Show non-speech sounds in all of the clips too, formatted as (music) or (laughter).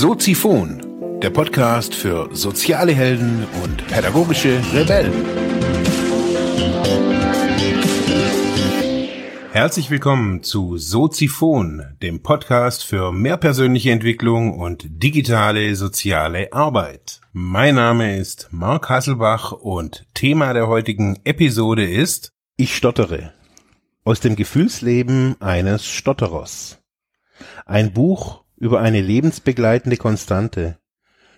Soziphon, der Podcast für soziale Helden und pädagogische Rebellen. Herzlich willkommen zu Soziphon, dem Podcast für mehr persönliche Entwicklung und digitale soziale Arbeit. Mein Name ist Mark Hasselbach und Thema der heutigen Episode ist Ich stottere. Aus dem Gefühlsleben eines Stotterers. Ein Buch über eine lebensbegleitende Konstante,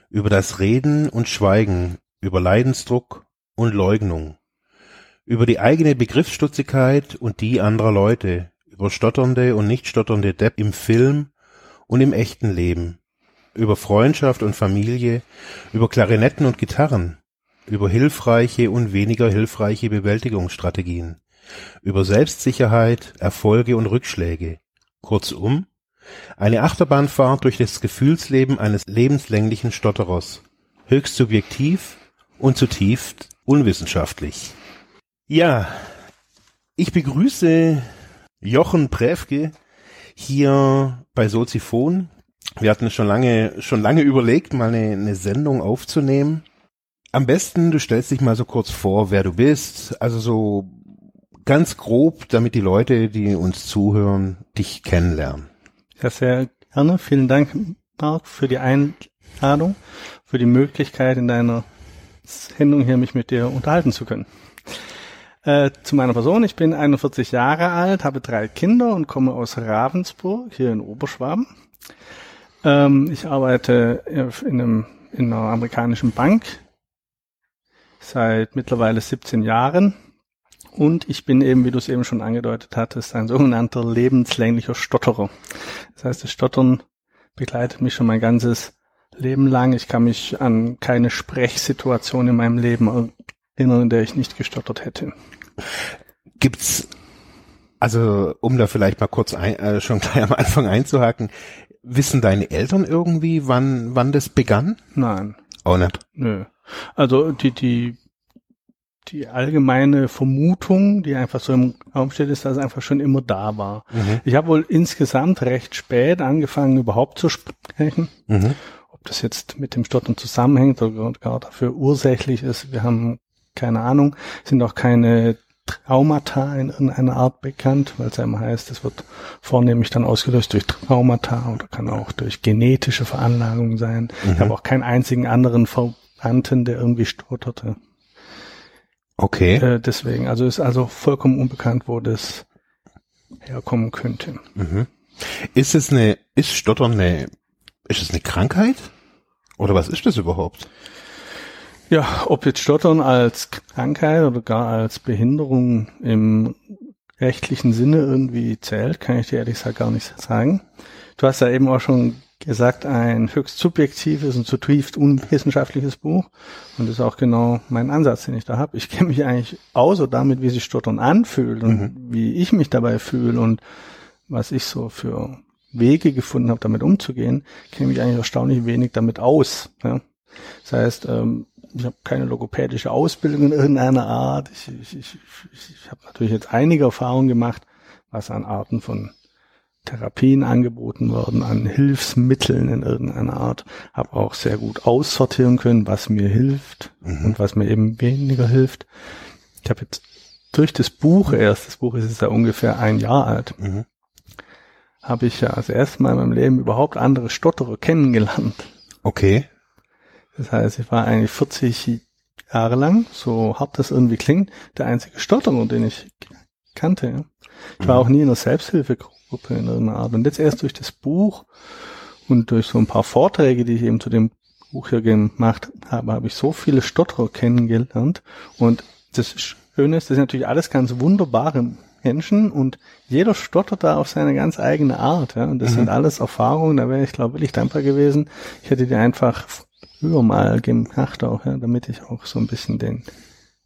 über das Reden und Schweigen, über Leidensdruck und Leugnung, über die eigene Begriffsstutzigkeit und die anderer Leute, über stotternde und nicht stotternde Depp im Film und im echten Leben, über Freundschaft und Familie, über Klarinetten und Gitarren, über hilfreiche und weniger hilfreiche Bewältigungsstrategien, über Selbstsicherheit, Erfolge und Rückschläge, kurzum eine Achterbahnfahrt durch das Gefühlsleben eines lebenslänglichen Stotterers. Höchst subjektiv und zutiefst unwissenschaftlich. Ja, ich begrüße Jochen Präfke hier bei Soziphon. Wir hatten schon lange, schon lange überlegt, mal eine, eine Sendung aufzunehmen. Am besten, du stellst dich mal so kurz vor, wer du bist. Also so ganz grob, damit die Leute, die uns zuhören, dich kennenlernen. Ja, sehr gerne. Vielen Dank, Marc, für die Einladung, für die Möglichkeit, in deiner Sendung hier mich mit dir unterhalten zu können. Äh, zu meiner Person. Ich bin 41 Jahre alt, habe drei Kinder und komme aus Ravensburg, hier in Oberschwaben. Ähm, ich arbeite in, einem, in einer amerikanischen Bank seit mittlerweile 17 Jahren und ich bin eben, wie du es eben schon angedeutet hattest, ein sogenannter lebenslänglicher Stotterer. Das heißt, das Stottern begleitet mich schon mein ganzes Leben lang. Ich kann mich an keine Sprechsituation in meinem Leben erinnern, in der ich nicht gestottert hätte. Gibt's, also um da vielleicht mal kurz ein, äh, schon gleich am Anfang einzuhaken, wissen deine Eltern irgendwie, wann, wann das begann? Nein. Auch nicht? Nö. Also die, die die allgemeine Vermutung, die einfach so im Raum steht, ist, dass es einfach schon immer da war. Mhm. Ich habe wohl insgesamt recht spät angefangen, überhaupt zu sprechen. Mhm. Ob das jetzt mit dem Stottern zusammenhängt oder gar dafür ursächlich ist, wir haben keine Ahnung, sind auch keine Traumata in irgendeiner Art bekannt, weil es ja immer heißt, es wird vornehmlich dann ausgelöst durch Traumata oder kann auch durch genetische Veranlagung sein. Mhm. Ich habe auch keinen einzigen anderen Verwandten, der irgendwie stotterte. Okay. Äh, deswegen, also ist also vollkommen unbekannt, wo das herkommen könnte. Mhm. Ist es eine, ist Stottern eine, ist es eine Krankheit? Oder was ist das überhaupt? Ja, ob jetzt Stottern als Krankheit oder gar als Behinderung im rechtlichen Sinne irgendwie zählt, kann ich dir ehrlich gesagt gar nicht sagen. Du hast ja eben auch schon gesagt, ein höchst subjektives und zutiefst unwissenschaftliches Buch. Und das ist auch genau mein Ansatz, den ich da habe. Ich kenne mich eigentlich außer damit, wie sich Stottern anfühlt und mhm. wie ich mich dabei fühle und was ich so für Wege gefunden habe, damit umzugehen, kenne mich eigentlich erstaunlich wenig damit aus. Ja. Das heißt, ähm, ich habe keine logopädische Ausbildung in irgendeiner Art. Ich, ich, ich, ich habe natürlich jetzt einige Erfahrungen gemacht, was an Arten von Therapien angeboten worden, an Hilfsmitteln in irgendeiner Art, habe auch sehr gut aussortieren können, was mir hilft mhm. und was mir eben weniger hilft. Ich habe jetzt durch das Buch erst, das Buch ist jetzt ja ungefähr ein Jahr alt, mhm. habe ich ja das erste Mal in meinem Leben überhaupt andere Stotterer kennengelernt. Okay. Das heißt, ich war eigentlich 40 Jahre lang, so hart das irgendwie klingt, der einzige Stotterer, den ich kannte. Ich war mhm. auch nie in einer Selbsthilfegruppe Gruppe in irgendeiner Art. Und jetzt erst durch das Buch und durch so ein paar Vorträge, die ich eben zu dem Buch hier gemacht habe, habe ich so viele Stotterer kennengelernt. Und das Schöne ist, das sind natürlich alles ganz wunderbare Menschen und jeder stottert da auf seine ganz eigene Art. Ja? Und das mhm. sind alles Erfahrungen, da wäre ich, glaube ich, dankbar gewesen. Ich hätte die einfach früher mal gemacht auch, ja, damit ich auch so ein bisschen den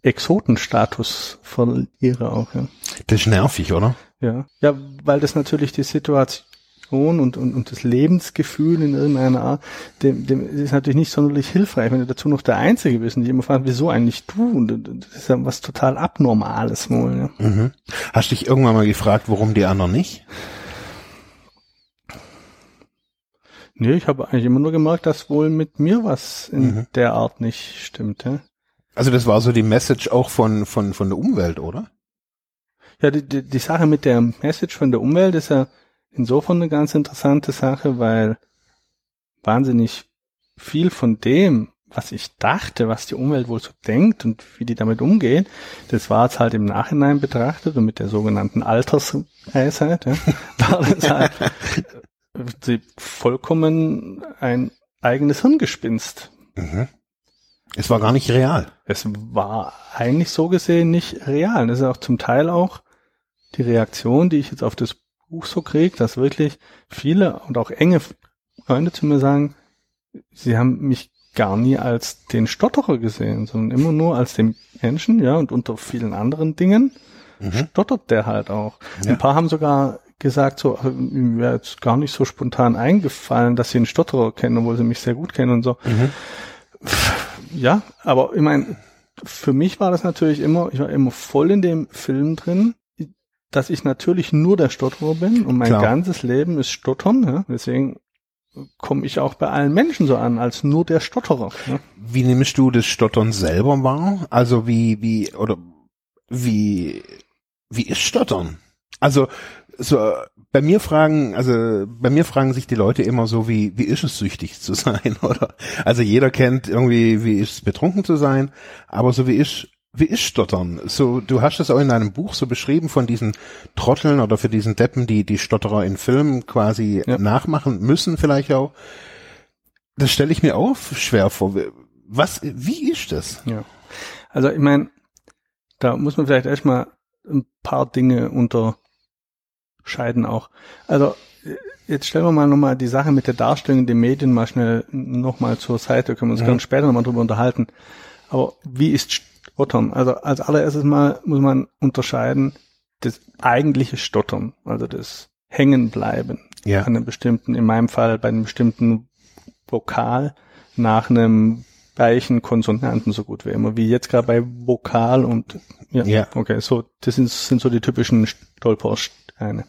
Exotenstatus verliere auch. Ja. Das ist nervig, oder? Ja, ja, weil das natürlich die Situation und, und, und das Lebensgefühl in irgendeiner Art, dem, dem ist natürlich nicht sonderlich hilfreich, wenn du dazu noch der Einzige bist und die immer fragen, wieso eigentlich du? Und das ist ja was total Abnormales wohl. Ja. Mhm. Hast du dich irgendwann mal gefragt, warum die anderen nicht? Nee, ich habe eigentlich immer nur gemerkt, dass wohl mit mir was in mhm. der Art nicht stimmte. Also das war so die Message auch von, von, von der Umwelt, oder? Ja, die, die, die Sache mit der Message von der Umwelt ist ja insofern eine ganz interessante Sache, weil wahnsinnig viel von dem, was ich dachte, was die Umwelt wohl so denkt und wie die damit umgeht, das war jetzt halt im Nachhinein betrachtet und mit der sogenannten Altersweisheit, ja, (laughs) war das halt (laughs) vollkommen ein eigenes Hirngespinst. Mhm. Es war gar nicht real. Es war eigentlich so gesehen nicht real. Das ist auch zum Teil auch die Reaktion, die ich jetzt auf das Buch so kriege, dass wirklich viele und auch enge Freunde zu mir sagen, sie haben mich gar nie als den Stotterer gesehen, sondern immer nur als den Menschen, ja, und unter vielen anderen Dingen mhm. stottert der halt auch. Ja. Ein paar haben sogar gesagt, so, mir wäre jetzt gar nicht so spontan eingefallen, dass sie einen Stotterer kennen, obwohl sie mich sehr gut kennen und so. Mhm. Ja, aber ich meine, für mich war das natürlich immer, ich war immer voll in dem Film drin, dass ich natürlich nur der Stotterer bin und mein Klar. ganzes Leben ist Stottern, ja? deswegen komme ich auch bei allen Menschen so an, als nur der Stotterer. Ne? Wie nimmst du das Stottern selber wahr? Also wie, wie, oder wie, wie ist Stottern? Also, so, bei mir fragen, also, bei mir fragen sich die Leute immer so, wie, wie ist es süchtig zu sein, (laughs) oder? Also jeder kennt irgendwie, wie ist es betrunken zu sein, aber so wie ist wie ist Stottern? So, du hast es auch in deinem Buch so beschrieben von diesen Trotteln oder für diesen Deppen, die die Stotterer in Filmen quasi ja. nachmachen müssen, vielleicht auch. Das stelle ich mir auch schwer vor. Was, wie ist das? Ja. Also, ich meine, da muss man vielleicht erstmal ein paar Dinge unterscheiden auch. Also, jetzt stellen wir mal nochmal die Sache mit der Darstellung in den Medien mal schnell nochmal zur Seite, können wir uns mhm. ganz später nochmal drüber unterhalten. Aber wie ist Stottern. Also als allererstes mal muss man unterscheiden das eigentliche Stottern, also das Hängenbleiben ja. an einem bestimmten, in meinem Fall bei einem bestimmten Vokal nach einem weichen Konsonanten so gut wie immer, wie jetzt gerade bei Vokal und ja, ja. okay, so das sind, sind so die typischen Stolpersteine.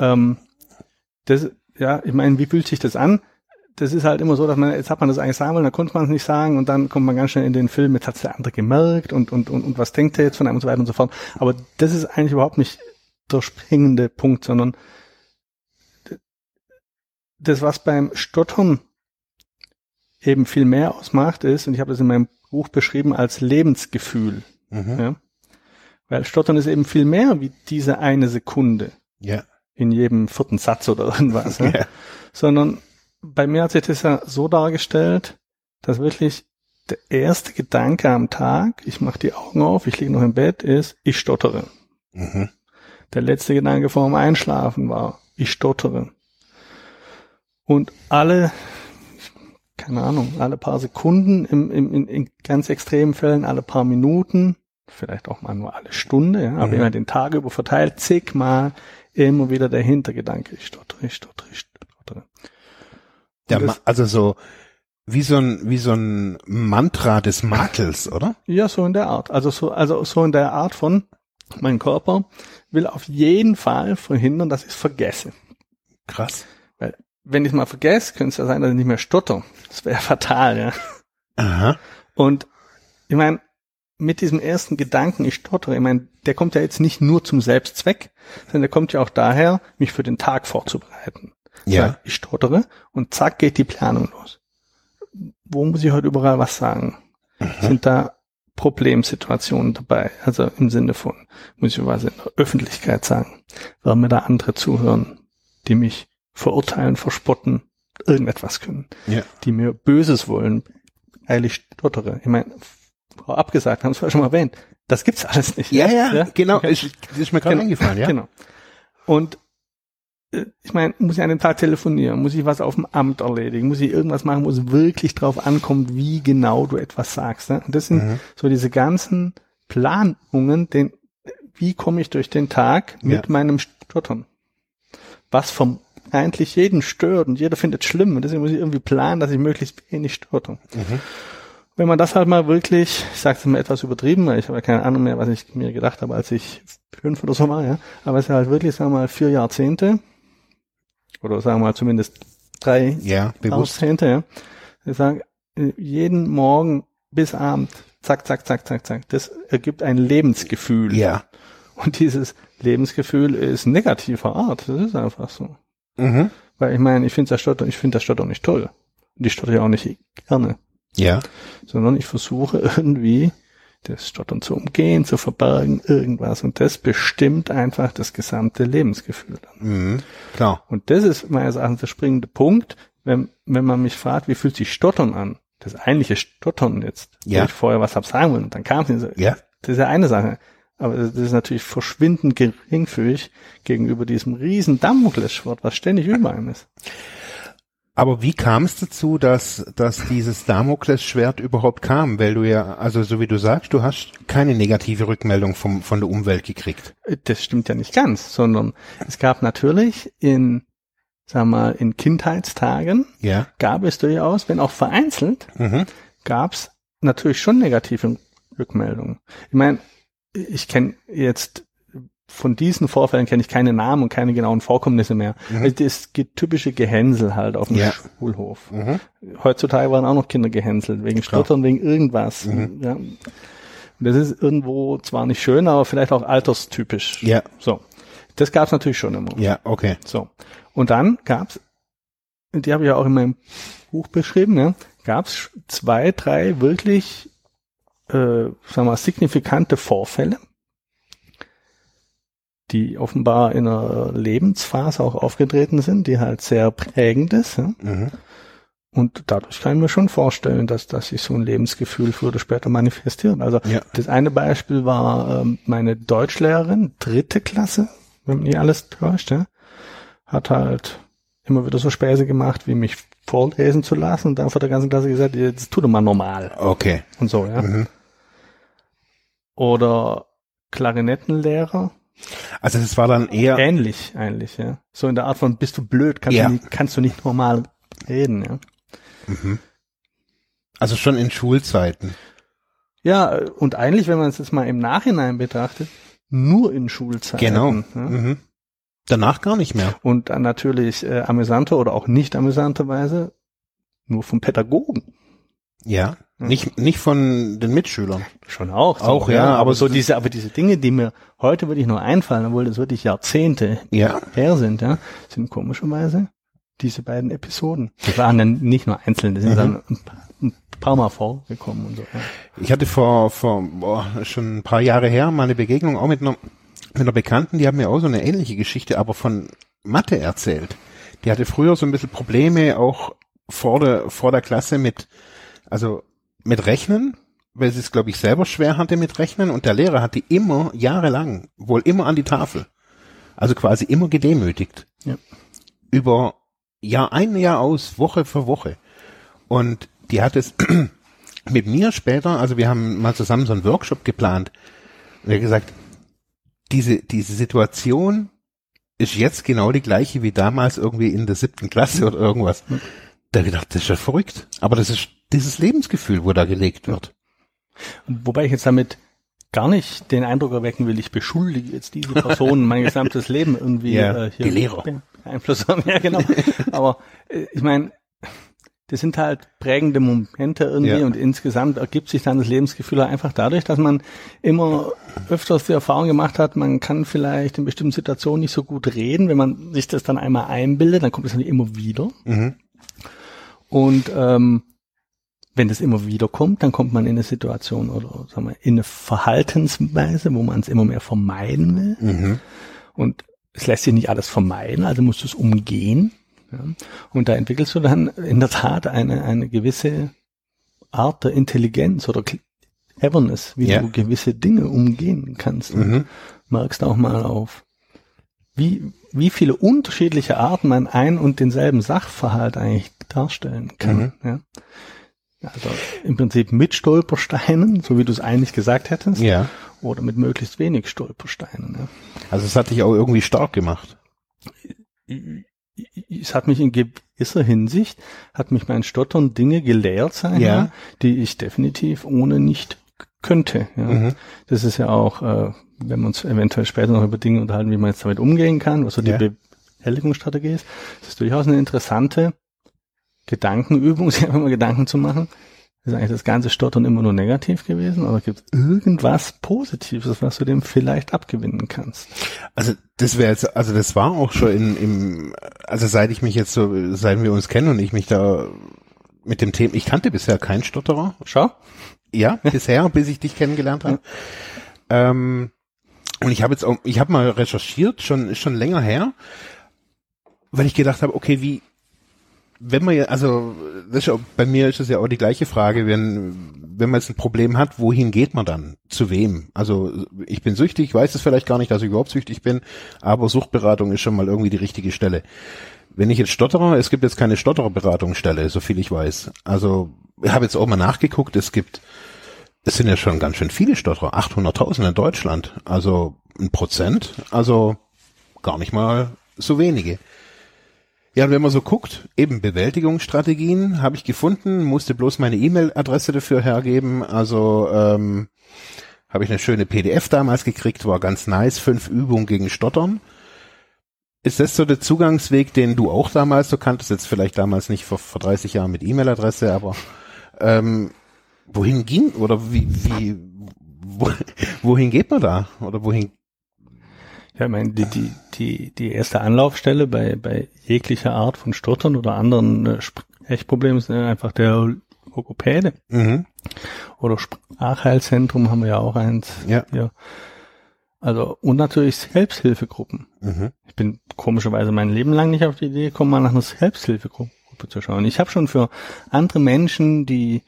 Ähm, das, ja, ich meine, wie fühlt sich das an? das ist halt immer so, dass man, jetzt hat man das eigentlich sagen wollen, dann konnte man es nicht sagen und dann kommt man ganz schnell in den Film, jetzt hat der andere gemerkt und, und, und, und was denkt er jetzt von einem und so weiter und so fort. Aber das ist eigentlich überhaupt nicht der springende Punkt, sondern das, was beim Stottern eben viel mehr ausmacht, ist, und ich habe das in meinem Buch beschrieben als Lebensgefühl. Mhm. Ja? Weil Stottern ist eben viel mehr wie diese eine Sekunde. Ja. In jedem vierten Satz oder (laughs) irgendwas. Ja? ja. Sondern bei mir hat sich das ja so dargestellt, dass wirklich der erste Gedanke am Tag, ich mache die Augen auf, ich liege noch im Bett, ist, ich stottere. Mhm. Der letzte Gedanke vor dem Einschlafen war, ich stottere. Und alle, keine Ahnung, alle paar Sekunden, im, im, in, in ganz extremen Fällen alle paar Minuten, vielleicht auch mal nur alle Stunde, ja, aber mhm. immer den Tag über verteilt, zigmal immer wieder der Hintergedanke, ich stottere, ich stottere, ich stottere. Der, also so wie so ein wie so ein Mantra des Makels, oder? Ja, so in der Art. Also so also so in der Art von mein Körper will auf jeden Fall verhindern, dass ich es vergesse. Krass. Weil wenn ich es mal vergesse, könnte es ja sein, dass ich nicht mehr stotter. Das wäre (laughs) fatal, ja. Aha. Und ich meine, mit diesem ersten Gedanken, ich stottere, ich meine, der kommt ja jetzt nicht nur zum Selbstzweck, sondern der kommt ja auch daher, mich für den Tag vorzubereiten. Ja. Sag, ich stottere und zack geht die Planung los. Wo muss ich heute überall was sagen? Mhm. Sind da Problemsituationen dabei? Also im Sinne von, muss ich was in der Öffentlichkeit sagen? Werden mir da andere zuhören, die mich verurteilen, verspotten, irgendetwas können? Ja. Die mir Böses wollen, weil ich stottere. Ich meine, abgesagt, haben es schon mal erwähnt. Das gibt's alles nicht. Ja, ja, ja? genau. Okay. Ist, ist mir gerade genau. eingefallen, ja. Genau. Und äh, ich meine, muss ich an dem Tag telefonieren, muss ich was auf dem Amt erledigen, muss ich irgendwas machen, wo es wirklich drauf ankommt, wie genau du etwas sagst. Ne? Und das sind mhm. so diese ganzen Planungen, den, wie komme ich durch den Tag mit ja. meinem Stottern? Was vom eigentlich jeden stört und jeder findet es schlimm und deswegen muss ich irgendwie planen, dass ich möglichst wenig stotter. Mhm. Wenn man das halt mal wirklich, ich sage es mal etwas übertrieben, weil ich habe ja keine Ahnung mehr, was ich mir gedacht habe, als ich fünf oder so war, ja, aber es ist halt wirklich, sagen wir mal, vier Jahrzehnte, oder sagen wir mal zumindest drei Ja. Jahrzehnte, ja. Ich sage, jeden Morgen bis Abend, zack, zack, zack, zack, zack. Das ergibt ein Lebensgefühl. Ja. Und dieses Lebensgefühl ist negativer Art. Das ist einfach so. Mhm. Weil ich meine, ich finde das Stottern, ich finde das Stottern nicht toll. Und ich stotter ja auch nicht gerne. Ja. Sondern ich versuche (laughs) irgendwie das Stottern zu umgehen, zu verbergen, irgendwas. Und das bestimmt einfach das gesamte Lebensgefühl. dann. Mhm. Klar. Und das ist meines Erachtens der springende Punkt, wenn, wenn man mich fragt, wie fühlt sich Stottern an? Das eigentliche Stottern jetzt, Ja. ich vorher was hab sagen wollen, und dann kam es, Ja. das ist ja eine Sache. Aber das ist natürlich verschwindend geringfügig gegenüber diesem riesen Damoklesschwert, was ständig über einem ist. Aber wie kam es dazu, dass, dass dieses Damoklesschwert überhaupt kam? Weil du ja, also so wie du sagst, du hast keine negative Rückmeldung vom, von der Umwelt gekriegt. Das stimmt ja nicht ganz, sondern es gab natürlich in, sagen wir mal, in Kindheitstagen Ja. gab es durchaus, wenn auch vereinzelt, Mhm. gab es natürlich schon negative Rückmeldungen. Ich meine, ich kenne jetzt von diesen Vorfällen kenne ich keine Namen und keine genauen Vorkommnisse mehr. Also das typische Gehänsel halt auf dem Ja. Schulhof. Mhm. Heutzutage waren auch noch Kinder gehänselt, wegen. Stottern, wegen irgendwas. Ja. Und das ist irgendwo zwar nicht schön, aber vielleicht auch alterstypisch. Ja. So. Das gab es natürlich schon immer. Ja, okay. So. Und dann gab's, die habe ich ja auch in meinem Buch beschrieben, ja, gab's zwei, drei wirklich, äh, sagen wir mal, signifikante Vorfälle, die offenbar in einer Lebensphase auch aufgetreten sind, die halt sehr prägend ist. Ja. Mhm. Und dadurch kann ich mir schon vorstellen, dass, dass sich so ein Lebensgefühl früher oder später manifestiert. Also Ja. das eine Beispiel war ähm, meine Deutschlehrerin, dritte Klasse, wenn mich nicht alles täuscht, ja, hat halt immer wieder so Späße gemacht, wie mich vorlesen zu lassen und dann vor der ganzen Klasse gesagt, jetzt tu doch mal normal Okay. und so, ja. Mhm. Oder Klarinettenlehrer, Also das war dann eher, ähnlich eigentlich, ja. So in der Art von, bist du blöd, kannst, Ja. du, nicht, kannst du nicht normal reden, ja. also schon in Schulzeiten. Ja, und eigentlich, wenn man es jetzt mal im Nachhinein betrachtet, nur in Schulzeiten. Genau. Ja? Mhm. Danach gar nicht mehr. Und dann natürlich äh, amüsanter oder auch nicht amüsanterweise nur vom Pädagogen. Ja. Mhm. Nicht, nicht von den Mitschülern. Schon auch. Auch, ja, aber aber so diese, aber diese Dinge, die mir heute wirklich nur einfallen, obwohl das wirklich Jahrzehnte Ja. her sind, ja, sind komischerweise diese beiden Episoden. Die waren dann nicht nur einzeln, die sind Mhm. dann ein paar, ein paar Mal vorgekommen und so. Ja. Ich hatte vor, vor boah, schon ein paar Jahre her mal eine Begegnung auch mit einer, mit einer Bekannten, die hat mir auch so eine ähnliche Geschichte, aber von Mathe erzählt. Die hatte früher so ein bisschen Probleme auch vor der, vor der Klasse mit, also mit Rechnen, weil sie es, glaube ich, selber schwer hatte mit Rechnen und der Lehrer hat die immer jahrelang, wohl immer an die Tafel. Also quasi immer gedemütigt. Ja. Über Jahr ein, Jahr aus, Woche für Woche. Und die hat es (clears throat) mit mir später, also wir haben mal zusammen so einen Workshop geplant. Und er hat gesagt, diese, diese Situation ist jetzt genau die gleiche wie damals irgendwie in der siebten Klasse oder irgendwas. Da gedacht, das ist ja verrückt. Aber das ist dieses Lebensgefühl, wo da gelegt wird. Wobei ich jetzt damit gar nicht den Eindruck erwecken will, ich beschuldige jetzt diese Person (laughs) mein gesamtes Leben irgendwie Ja, äh, hier die Lehrer. Einfluss haben. (laughs) Ja, genau. Aber äh, ich meine, das sind halt prägende Momente irgendwie Ja. und insgesamt ergibt sich dann das Lebensgefühl einfach dadurch, dass man immer öfters die Erfahrung gemacht hat, man kann vielleicht in bestimmten Situationen nicht so gut reden. Wenn man sich das dann einmal einbildet, dann kommt es dann immer wieder. Mhm. Und ähm, wenn das immer wieder kommt, dann kommt man in eine Situation oder sagen wir, in eine Verhaltensweise, wo man es immer mehr vermeiden will. Mhm. Und es lässt sich nicht alles vermeiden, also musst du es umgehen. Ja. Und da entwickelst du dann in der Tat eine, eine gewisse Art der Intelligenz oder Cleverness, wie Ja. du gewisse Dinge umgehen kannst. Mhm. merkst auch mal auf, wie, wie viele unterschiedliche Arten man ein und denselben Sachverhalt eigentlich darstellen kann. Mhm. Ja. Also im Prinzip mit Stolpersteinen, so wie du es eigentlich gesagt hättest, Ja. oder mit möglichst wenig Stolpersteinen. Ja. Also es hat dich auch irgendwie stark gemacht. es hat mich in gewisser Hinsicht, hat mich mein Stottern Dinge gelehrt, sein, Ja. die ich definitiv ohne nicht könnte. Ja. Mhm. Das ist ja auch, äh, wenn wir uns eventuell später noch über Dinge unterhalten, wie man jetzt damit umgehen kann, was so die Ja. Bewältigungsstrategie ist. Das ist durchaus eine interessante Gedankenübung, (laughs) sich einfach mal Gedanken zu machen. Ist eigentlich das ganze Stottern immer nur negativ gewesen oder gibt es irgendwas Positives, was du dem vielleicht abgewinnen kannst? Also das wäre jetzt, also das war auch schon in, im, also seit ich mich jetzt so, seit wir uns kennen und ich mich da mit dem Thema, ich kannte bisher keinen Stotterer. Schau. Ja, bisher, bis ich dich kennengelernt habe. Ähm, und ich habe jetzt auch, ich habe mal recherchiert, schon schon länger her, weil ich gedacht habe, okay, wie, wenn man ja, also ja, bei mir ist es ja auch die gleiche Frage, wenn wenn man jetzt ein Problem hat, wohin geht man dann? Zu wem? Also ich bin süchtig, weiß es vielleicht gar nicht, dass ich überhaupt süchtig bin, aber Suchtberatung ist schon mal irgendwie die richtige Stelle. Wenn ich jetzt stotterer, es gibt jetzt keine Stottererberatungsstelle, so viel ich weiß. Also ich habe jetzt auch mal nachgeguckt, es gibt, es sind ja schon ganz schön viele Stotterer, 800.000 in Deutschland, also ein Prozent, also gar nicht mal so wenige. Ja, und wenn man so guckt, eben Bewältigungsstrategien habe ich gefunden, musste bloß meine E-Mail-Adresse dafür hergeben. Also ähm, habe ich eine schöne PDF damals gekriegt, war ganz nice, fünf Übungen gegen Stottern. Ist das so der Zugangsweg, den du auch damals so kanntest? Jetzt vielleicht damals nicht vor, vor 30 Jahren mit E-Mail-Adresse, aber ähm, wohin ging oder wie, wie wo, (laughs) wohin geht man da? Oder wohin ja, ich meine, die, die, die, die erste Anlaufstelle bei, bei jeglicher Art von Stottern oder anderen äh, Sprechproblemen ist einfach der Logopäde. Mhm. Oder Sprachheilzentrum haben wir ja auch eins. Ja. Hier. Also, und natürlich Selbsthilfegruppen. Mhm. Ich bin komischerweise mein Leben lang nicht auf die Idee gekommen, mal nach einer Selbsthilfegruppe zu schauen. Ich habe schon für andere Menschen, die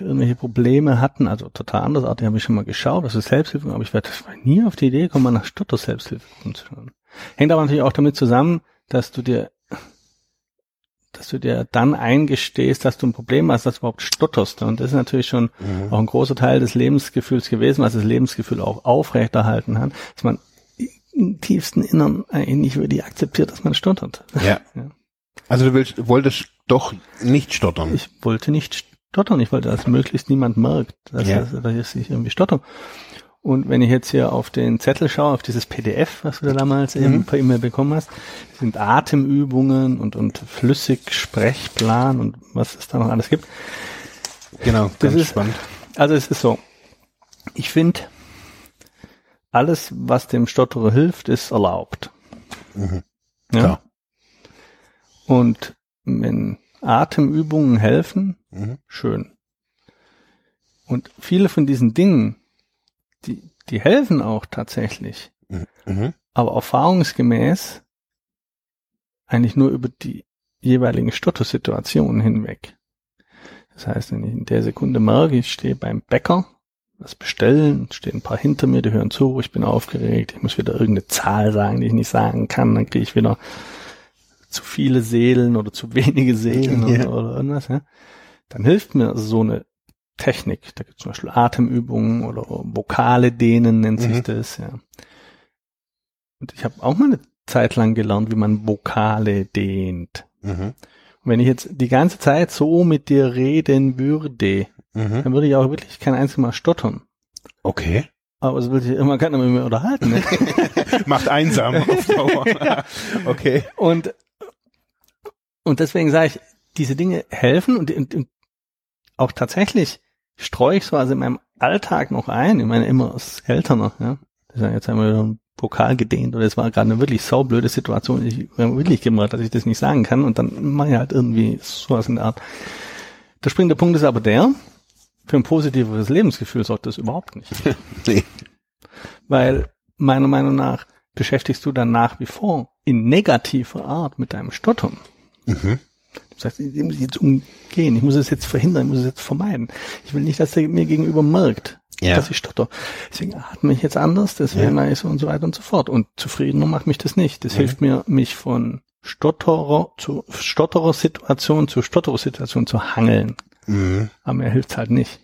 irgendwelche Probleme hatten, also total andersartig, habe ich schon mal geschaut, das ist Selbsthilfe, aber ich werde nie auf die Idee kommen, mal nach Stotter Selbsthilfe zu schauen. Hängt aber natürlich auch damit zusammen, dass du dir, dass du dir dann eingestehst, dass du ein Problem hast, dass du überhaupt stotterst. Und das ist natürlich schon mhm. auch ein großer Teil des Lebensgefühls gewesen, was das Lebensgefühl auch aufrechterhalten hat, dass man im tiefsten Innern eigentlich nicht wirklich akzeptiert, dass man stottert. Ja. ja. Also du willst, wolltest doch nicht stottern. Ich wollte nicht stottern. Ich wollte, dass möglichst niemand merkt, dass, ja. dass, dass ich irgendwie stotter. Und wenn ich jetzt hier auf den Zettel schaue, auf dieses PDF, was du da damals mhm. eben per E-Mail bekommen hast, sind Atemübungen und, und Flüssig-Sprechplan und was es da noch alles gibt. Genau, das ist spannend. Also es ist so, ich finde, alles, was dem Stotterer hilft, ist erlaubt. Mhm. Ja. Und wenn Atemübungen helfen, mhm. schön. Und viele von diesen Dingen, die, die helfen auch tatsächlich. Mhm. mhm. Aber erfahrungsgemäß eigentlich nur über die jeweiligen Stottersituationen hinweg. Das heißt, wenn ich in der Sekunde merke, ich stehe beim Bäcker, was bestellen, stehen ein paar hinter mir, die hören zu, ich bin aufgeregt, ich muss wieder irgendeine Zahl sagen, die ich nicht sagen kann, dann kriege ich wieder zu viele Seelen oder zu wenige Seelen ja. oder, oder, irgendwas, ja, dann hilft mir so eine Technik. Da gibt es zum Beispiel Atemübungen oder Vokale dehnen nennt sich mhm. das, ja. Und ich habe auch mal eine Zeit lang gelernt, wie man Vokale dehnt. Mhm. Und wenn ich jetzt die ganze Zeit so mit dir reden würde, mhm. dann würde ich auch wirklich kein einziges Mal stottern. Okay. Aber es will sich immer keiner mit mir unterhalten. Ne? (laughs) Macht einsam (laughs) auf Dauer. ja. Okay. Und und deswegen sage ich, diese Dinge helfen und, und, und auch tatsächlich streue ich so also in meinem Alltag noch ein. Ich meine, immer als Eltern, ja. Das ist ja jetzt einmal ein Pokal gedehnt oder es war gerade eine wirklich saublöde Situation. Ich habe wirklich gemacht, dass ich das nicht sagen kann und dann mache ich halt irgendwie sowas in der Art. Der springende Punkt ist aber der, für ein positiveres Lebensgefühl sorgt das überhaupt nicht. (laughs) nee. Weil meiner Meinung nach beschäftigst du dann nach wie vor in negativer Art mit deinem Stottern. Mhm. Du sagst, ich muss jetzt umgehen, ich muss es jetzt verhindern, ich muss es jetzt vermeiden. Ich will nicht, dass er mir gegenüber merkt, ja. dass ich stotter. Deswegen atme ich jetzt anders, das wäre ja. nice und so weiter und so fort. Und zufriedener macht mich das nicht. Das mhm. hilft mir, mich von Stotterer zu Stotterer Situation zu Stotterer Situation zu hangeln. Mhm. Aber mir hilft's halt nicht.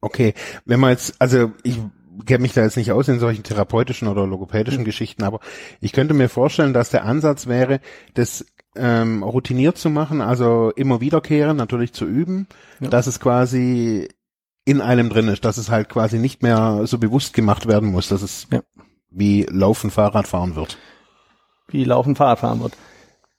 Okay, wenn man jetzt, also ich kenne mich da jetzt nicht aus in solchen therapeutischen oder logopädischen mhm. Geschichten, aber ich könnte mir vorstellen, dass der Ansatz wäre, das ähm, routiniert zu machen, also immer wiederkehren, natürlich zu üben, ja. dass es quasi in einem drin ist, dass es halt quasi nicht mehr so bewusst gemacht werden muss, dass es ja. wie Laufen, Fahrrad fahren wird. wie Laufen Fahrrad fahren wird.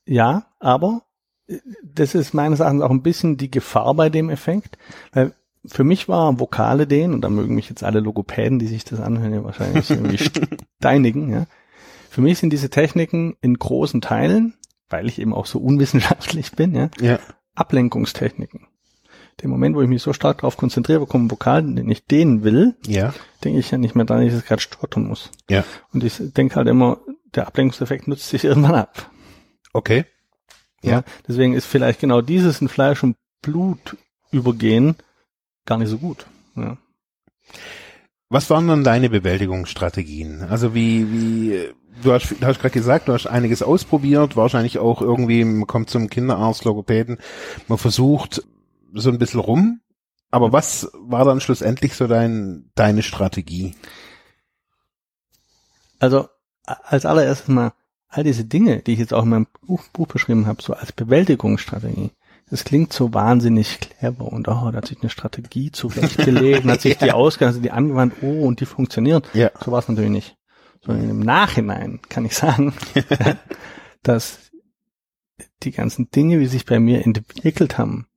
Ja, aber äh, das ist meines Erachtens auch ein bisschen die Gefahr bei dem Effekt, weil für mich war Vokale den, und da mögen mich jetzt alle Logopäden, die sich das anhören, ja wahrscheinlich irgendwie (laughs) steinigen, ja. Für mich sind diese Techniken in großen Teilen, weil ich eben auch so unwissenschaftlich bin, ja, Ja. Ablenkungstechniken. Der Moment, wo ich mich so stark darauf konzentriere, wo kommt ein Vokal, den ich dehnen will, Ja. denke ich ja nicht mehr daran, dass ich es gerade stottern muss. Ja. Und ich denke halt immer, der Ablenkungseffekt nutzt sich (laughs) irgendwann ab. Okay. Ja. Ja. Deswegen ist vielleicht genau dieses in Fleisch und Blut übergehen gar nicht so gut. Ja. Was waren dann deine Bewältigungsstrategien? Also wie, wie, du hast, du hast gerade gesagt, du hast einiges ausprobiert, wahrscheinlich auch irgendwie, man kommt zum Kinderarzt, Logopäden, man versucht so ein bisschen rum. Aber was war dann schlussendlich so dein, deine Strategie? Also als allererstes mal all diese Dinge, die ich jetzt auch in meinem Buch, Buch beschrieben habe, so als Bewältigungsstrategie. Das klingt so wahnsinnig clever und oh, da hat sich eine Strategie zurechtgelegt, hat sich (laughs) die ausgegangen, also die angewandt, oh, und die funktioniert. Ja. So war es natürlich nicht. Sondern im Nachhinein kann ich sagen, (laughs) (laughs) dass die ganzen Dinge, wie sie sich bei mir entwickelt haben,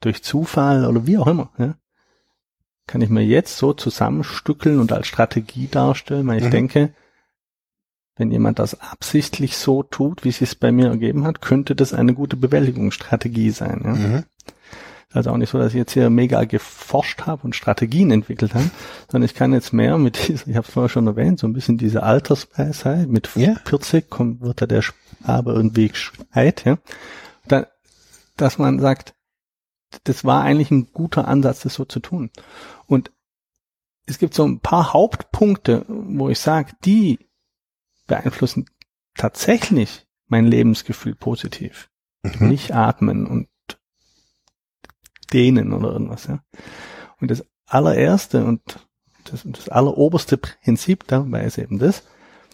durch Zufall oder wie auch immer, ja, kann ich mir jetzt so zusammenstückeln und als Strategie darstellen, weil ich Mhm. denke, wenn jemand das absichtlich so tut, wie es sich bei mir ergeben hat, könnte das eine gute Bewältigungsstrategie sein. Ja? Mhm. Also auch nicht so, dass ich jetzt hier mega geforscht habe und Strategien entwickelt habe, sondern ich kann jetzt mehr mit (laughs) dieser, ich habe es vorher schon erwähnt, so ein bisschen diese Altersweisheit, mit Ja. 40 kommt, wird da der Spabe irgendwie gescheit, ja. Da, dass man sagt, das war eigentlich ein guter Ansatz, das so zu tun. Und es gibt so ein paar Hauptpunkte, wo ich sage, die beeinflussen tatsächlich mein Lebensgefühl positiv. Mhm. Nicht atmen und dehnen oder irgendwas, ja. Und das allererste und das, das alleroberste Prinzip dabei ist eben das,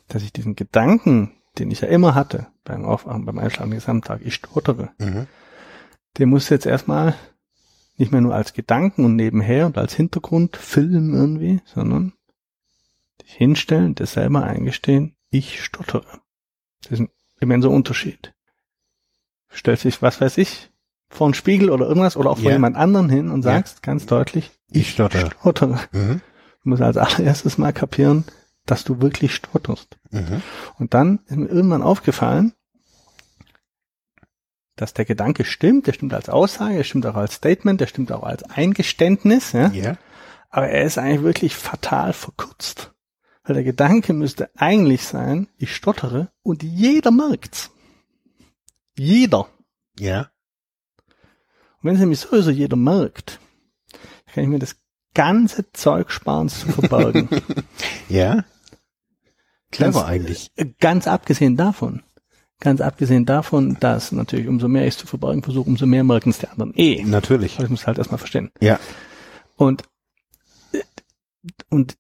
dass ich diesen Gedanken, den ich ja immer hatte beim Aufwachen, beim Einschlafen Gesamttag, ich stottere, Mhm. der muss jetzt erstmal nicht mehr nur als Gedanken und nebenher und als Hintergrundfilm irgendwie, sondern dich hinstellen, das selber eingestehen, ich stottere. Das ist ein immenser Unterschied. Stellst dich, was weiß ich, vor einen Spiegel oder irgendwas oder auch vor Ja. jemand anderen hin und sagst ganz deutlich, Ich stottere. stottere. Mhm. Du musst als allererstes mal kapieren, dass du wirklich stotterst. Mhm. Und dann ist mir irgendwann aufgefallen, dass der Gedanke stimmt, der stimmt als Aussage, der stimmt auch als Statement, der stimmt auch als Eingeständnis, ja. Ja. Aber er ist eigentlich wirklich fatal verkürzt. Weil der Gedanke müsste eigentlich sein, ich stottere und jeder merkt's. Jeder. Ja. Und wenn es nämlich sowieso jeder merkt, kann ich mir das ganze Zeug sparen zu verbergen. (laughs) Ja. Clever Ganz- eigentlich. Ganz abgesehen davon, ganz abgesehen davon, dass natürlich umso mehr ich es zu verbergen versuche, umso mehr merken es die anderen eh. Natürlich. Ich muss halt erstmal verstehen. Ja. Und, und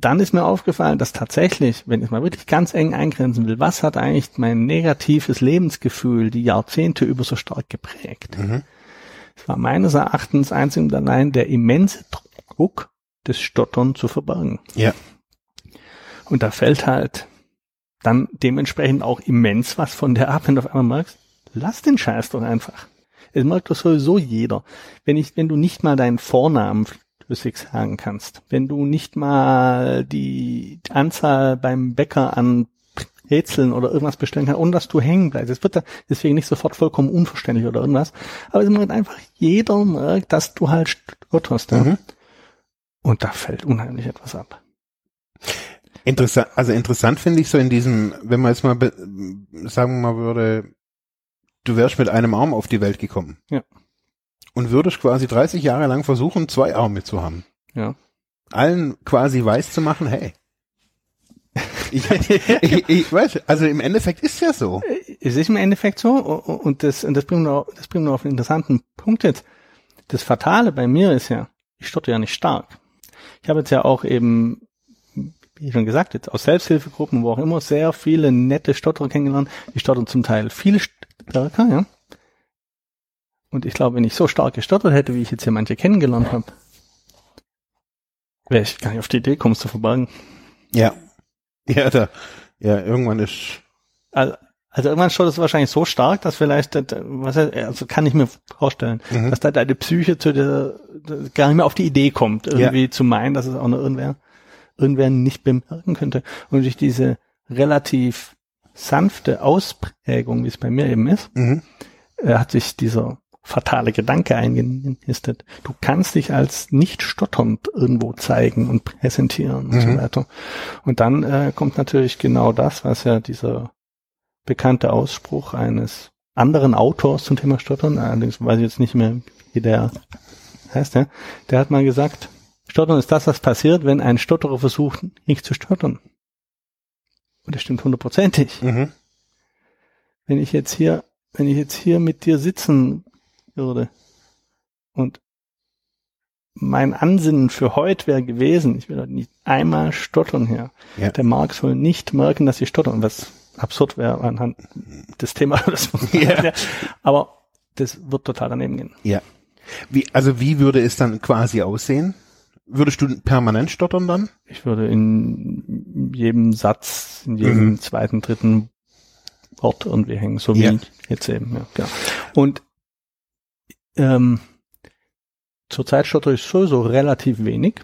dann ist mir aufgefallen, dass tatsächlich, wenn ich mal wirklich ganz eng eingrenzen will, was hat eigentlich mein negatives Lebensgefühl die Jahrzehnte über so stark geprägt? Mhm. Es war meines Erachtens einzig und allein der immense Druck, das Stottern zu verbergen. Ja. Und da fällt halt dann dementsprechend auch immens was von der ab, wenn du auf einmal merkst, lass den Scheiß doch einfach. Es merkt doch sowieso jeder. Wenn ich, wenn du nicht mal deinen Vornamen flüssig sagen kannst, wenn du nicht mal die Anzahl beim Bäcker an Rätseln oder irgendwas bestellen kannst, ohne dass du hängen bleibst. Es wird da deswegen nicht sofort vollkommen unverständlich oder irgendwas. Aber es merkt einfach jeder merkt, dass du halt stotterst. Ja? Mhm. Und da fällt unheimlich etwas ab. Interessant, also interessant finde ich so in diesem, wenn man jetzt mal sagen wir mal würde, du wärst mit einem Arm auf die Welt gekommen. Ja. Und würdest quasi 30 Jahre lang versuchen, zwei Arme zu haben. Ja. Allen quasi weiß zu machen, hey. Ich, (laughs) ich, ich weiß, also im Endeffekt ist ja so. Es ist im Endeffekt so, und das, und das bringt mir, das bringt mir auf einen interessanten Punkt jetzt. Das Fatale bei mir ist ja, ich stotter ja nicht stark. Ich habe jetzt ja auch eben, wie schon gesagt, jetzt aus Selbsthilfegruppen, wo auch immer, sehr viele nette Stotterer kennengelernt. Die stottern zum Teil viel stärker, ja. Und ich glaube, wenn ich so stark gestottert hätte, wie ich jetzt hier manche kennengelernt habe, wäre ich gar nicht auf die Idee gekommen, es zu verbergen. Ja. Ja, da, ja, irgendwann ist, Also, also irgendwann schaut es wahrscheinlich so stark, dass vielleicht, das- was, also kann ich mir vorstellen, Mhm. dass da deine Psyche zu der, gar nicht mehr auf die Idee kommt, irgendwie zu meinen, dass es auch noch irgendwer, irgendwer nicht bemerken könnte. Und durch diese relativ sanfte Ausprägung, wie es bei mir eben ist, Mhm. äh, hat sich dieser fatale Gedanke eingenistet. Du kannst dich als nicht stotternd irgendwo zeigen und präsentieren und so Mhm. weiter. Und dann äh, kommt natürlich genau das, was ja dieser bekannte Ausspruch eines anderen Autors zum Thema Stottern, allerdings weiß ich jetzt nicht mehr, wie der heißt, ja, der hat mal gesagt, Stottern ist das, was passiert, wenn ein Stotterer versucht, nicht zu stottern. Und das stimmt hundertprozentig Mhm. wenn ich jetzt hier, wenn ich jetzt hier mit dir sitzen würde und mein Ansinnen für heute wäre gewesen, ich will heute nicht einmal stottern hier. Ja. Der Marc soll nicht merken, dass ich stottern, was absurd wäre anhand des Themas. (laughs) Ja. Aber das wird total daneben gehen. Ja. Wie, also wie würde es dann quasi aussehen? Würdest du permanent stottern dann? Ich würde in jedem Satz, in jedem Mhm. zweiten, dritten Wort irgendwie hängen, so wie Ja. jetzt eben. Ja, genau. Und ähm, zurzeit stottere ich sowieso relativ wenig.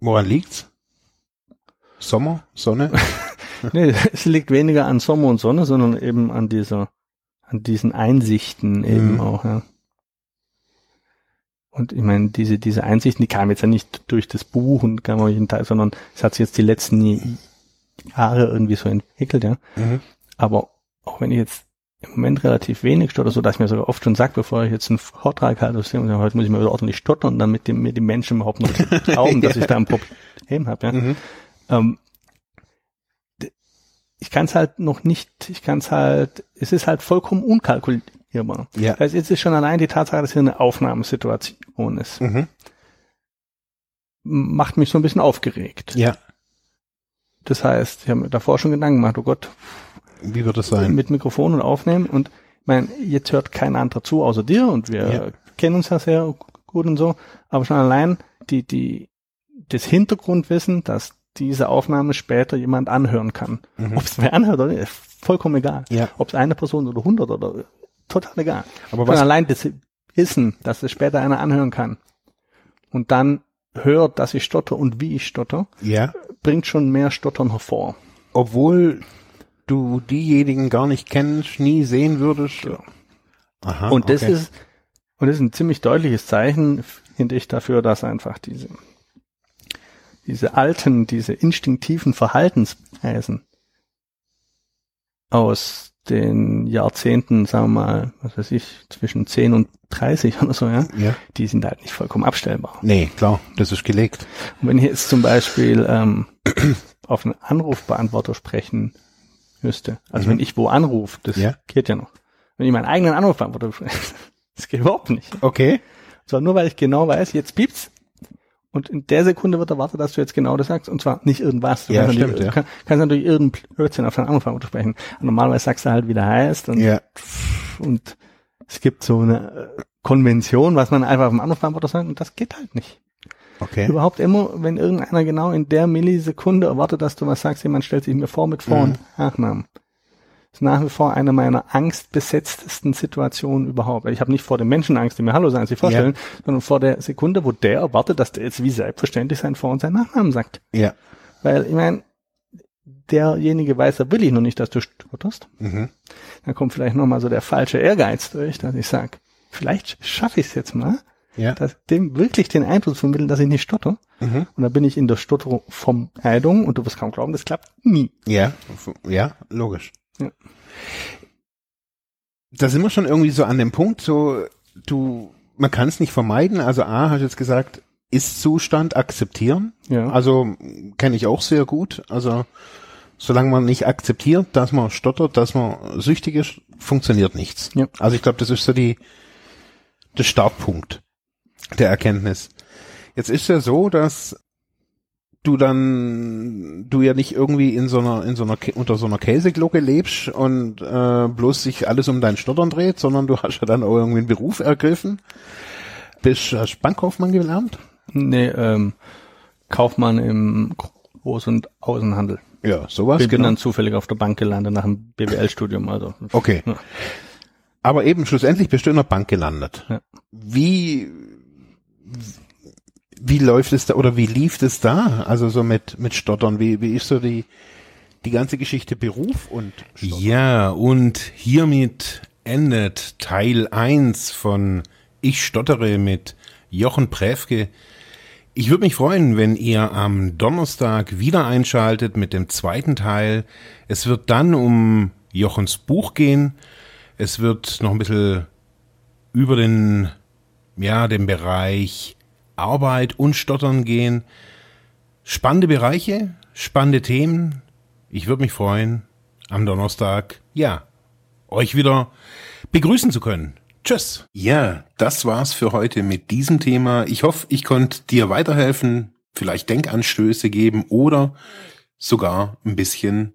Woran liegt's? Sommer, Sonne? (laughs) Nee, es liegt weniger an Sommer und Sonne, sondern eben an dieser, an diesen Einsichten eben Mhm. auch, ja. Und ich meine, diese, diese Einsichten, die kamen jetzt ja nicht durch das Buch und kamen auch jeden Teil, sondern es hat sich jetzt die letzten Jahre irgendwie so entwickelt, ja. Mhm. Aber auch wenn ich jetzt im Moment relativ wenig stotter, so dass ich mir sogar oft schon sage, bevor ich jetzt einen Vortrag halte, heute muss ich mal wieder ordentlich stottern, damit mir die Menschen überhaupt noch (laughs) glauben, dass ich da ein Problem habe, ja. Mhm. Ähm, ich kann es halt noch nicht, ich kann es halt, es ist halt vollkommen unkalkulierbar. Ja. Also jetzt ist schon allein die Tatsache, dass hier eine Aufnahmesituation ist, Mhm. macht mich so ein bisschen aufgeregt. Ja. Das heißt, ich habe mir davor schon Gedanken gemacht, oh Gott, Wie wird es sein? mit Mikrofon und aufnehmen und ich meine, jetzt hört kein anderer zu außer dir und wir Ja. kennen uns ja sehr gut und so, aber schon allein die, die, das Hintergrundwissen, dass diese Aufnahme später jemand anhören kann. Mhm. Ob es wer anhört oder nicht, ist vollkommen egal. Ja. Ob es eine Person oder hundert oder total egal. Aber Schon was, allein das Wissen, dass es später einer anhören kann und dann hört, dass ich stotter und wie ich stotter, ja, bringt schon mehr Stottern hervor. obwohl du diejenigen gar nicht kennst, nie sehen würdest. Aha, Und das okay. ist, und das ist ein ziemlich deutliches Zeichen, finde ich, dafür, dass einfach diese, diese alten, diese instinktiven Verhaltensweisen aus den Jahrzehnten, sagen wir mal, was weiß ich, zwischen 10 und 30 oder so, ja, Ja. die sind halt nicht vollkommen abstellbar. Nee, klar, das ist gelegt. Und wenn ich jetzt zum Beispiel ähm, auf einen Anrufbeantworter sprechen müsste, also Mhm. wenn ich wo anrufe, das Ja. geht ja noch. Wenn ich meinen eigenen Anrufbeantworter spreche, (laughs) das geht überhaupt nicht. Okay. Zwar nur, weil ich genau weiß, jetzt piept's. Und in der Sekunde wird erwartet, dass du jetzt genau das sagst. Und zwar nicht irgendwas. Du Ja, kannst, stimmt, natürlich, ja. kann, kannst natürlich irgendeinen Blödsinn auf deinen Anrufbeantworter sprechen. Und normalerweise sagst du halt, wie der heißt. Und, Ja. und es gibt so eine äh, Konvention, was man einfach auf dem Anrufbeantworter sagt. Und das geht halt nicht. Okay. Überhaupt immer, wenn irgendeiner genau in der Millisekunde erwartet, dass du was sagst, jemand stellt sich mir vor mit Vor- und Nachnamen. Das ist nach wie vor eine meiner angstbesetztesten Situationen überhaupt. Ich habe nicht vor dem Menschen Angst, die mir Hallo sagen, sich vorstellen, sondern vor der Sekunde, wo der erwartet, dass der jetzt wie selbstverständlich sein Vor- und seinen Nachnamen sagt. Ja. Weil, ich meine, derjenige weiß, er will ich noch nicht, dass du stotterst. Mhm. Dann kommt vielleicht nochmal so der falsche Ehrgeiz durch, dass ich sage, vielleicht schaffe ich es jetzt mal, Ja. dass dem wirklich den Eindruck vermitteln, dass ich nicht stotter. Mhm. Und da bin ich in der Stottervermeidung und du wirst kaum glauben, das klappt nie. Ja. Ja, logisch. Ja. Da sind wir schon irgendwie so an dem Punkt, so, du, man kann es nicht vermeiden. Also A, hast du jetzt gesagt, Ist-Zustand akzeptieren. Ja. Also kenne ich auch sehr gut. Also solange man nicht akzeptiert, dass man stottert, dass man süchtig ist, funktioniert nichts. Ja. Also ich glaube, das ist so die der Startpunkt der Erkenntnis. Jetzt ist ja so, dass du dann du ja nicht irgendwie in so einer in so einer unter so einer Käseglocke lebst und äh, bloß sich alles um dein Stottern dreht, sondern du hast ja dann auch irgendwie einen Beruf ergriffen. Bist hast Bankkaufmann gelernt? Nee, ähm, Kaufmann im Groß- und Außenhandel. Ja, sowas. Ich bin genau. dann zufällig auf der Bank gelandet nach dem BWL-Studium. Also. Okay. Ja. Aber eben schlussendlich bist du in der Bank gelandet. Ja. Wie wie läuft es da oder wie lief es da? Also so mit mit Stottern. Wie wie ist so die die ganze Geschichte Beruf und Stottern? Ja und hiermit endet Teil eins von Ich stottere mit Jochen Präfke. Ich würde mich freuen, wenn ihr am Donnerstag wieder einschaltet mit dem zweiten Teil. Es wird dann um Jochens Buch gehen. Es wird noch ein bisschen über den, ja, den Bereich Arbeit und Stottern gehen. Spannende Bereiche, spannende Themen. Ich würde mich freuen, am Donnerstag, ja, euch wieder begrüßen zu können. Tschüss. Ja, das war's für heute mit diesem Thema. Ich hoffe, ich konnte dir weiterhelfen, vielleicht Denkanstöße geben oder sogar ein bisschen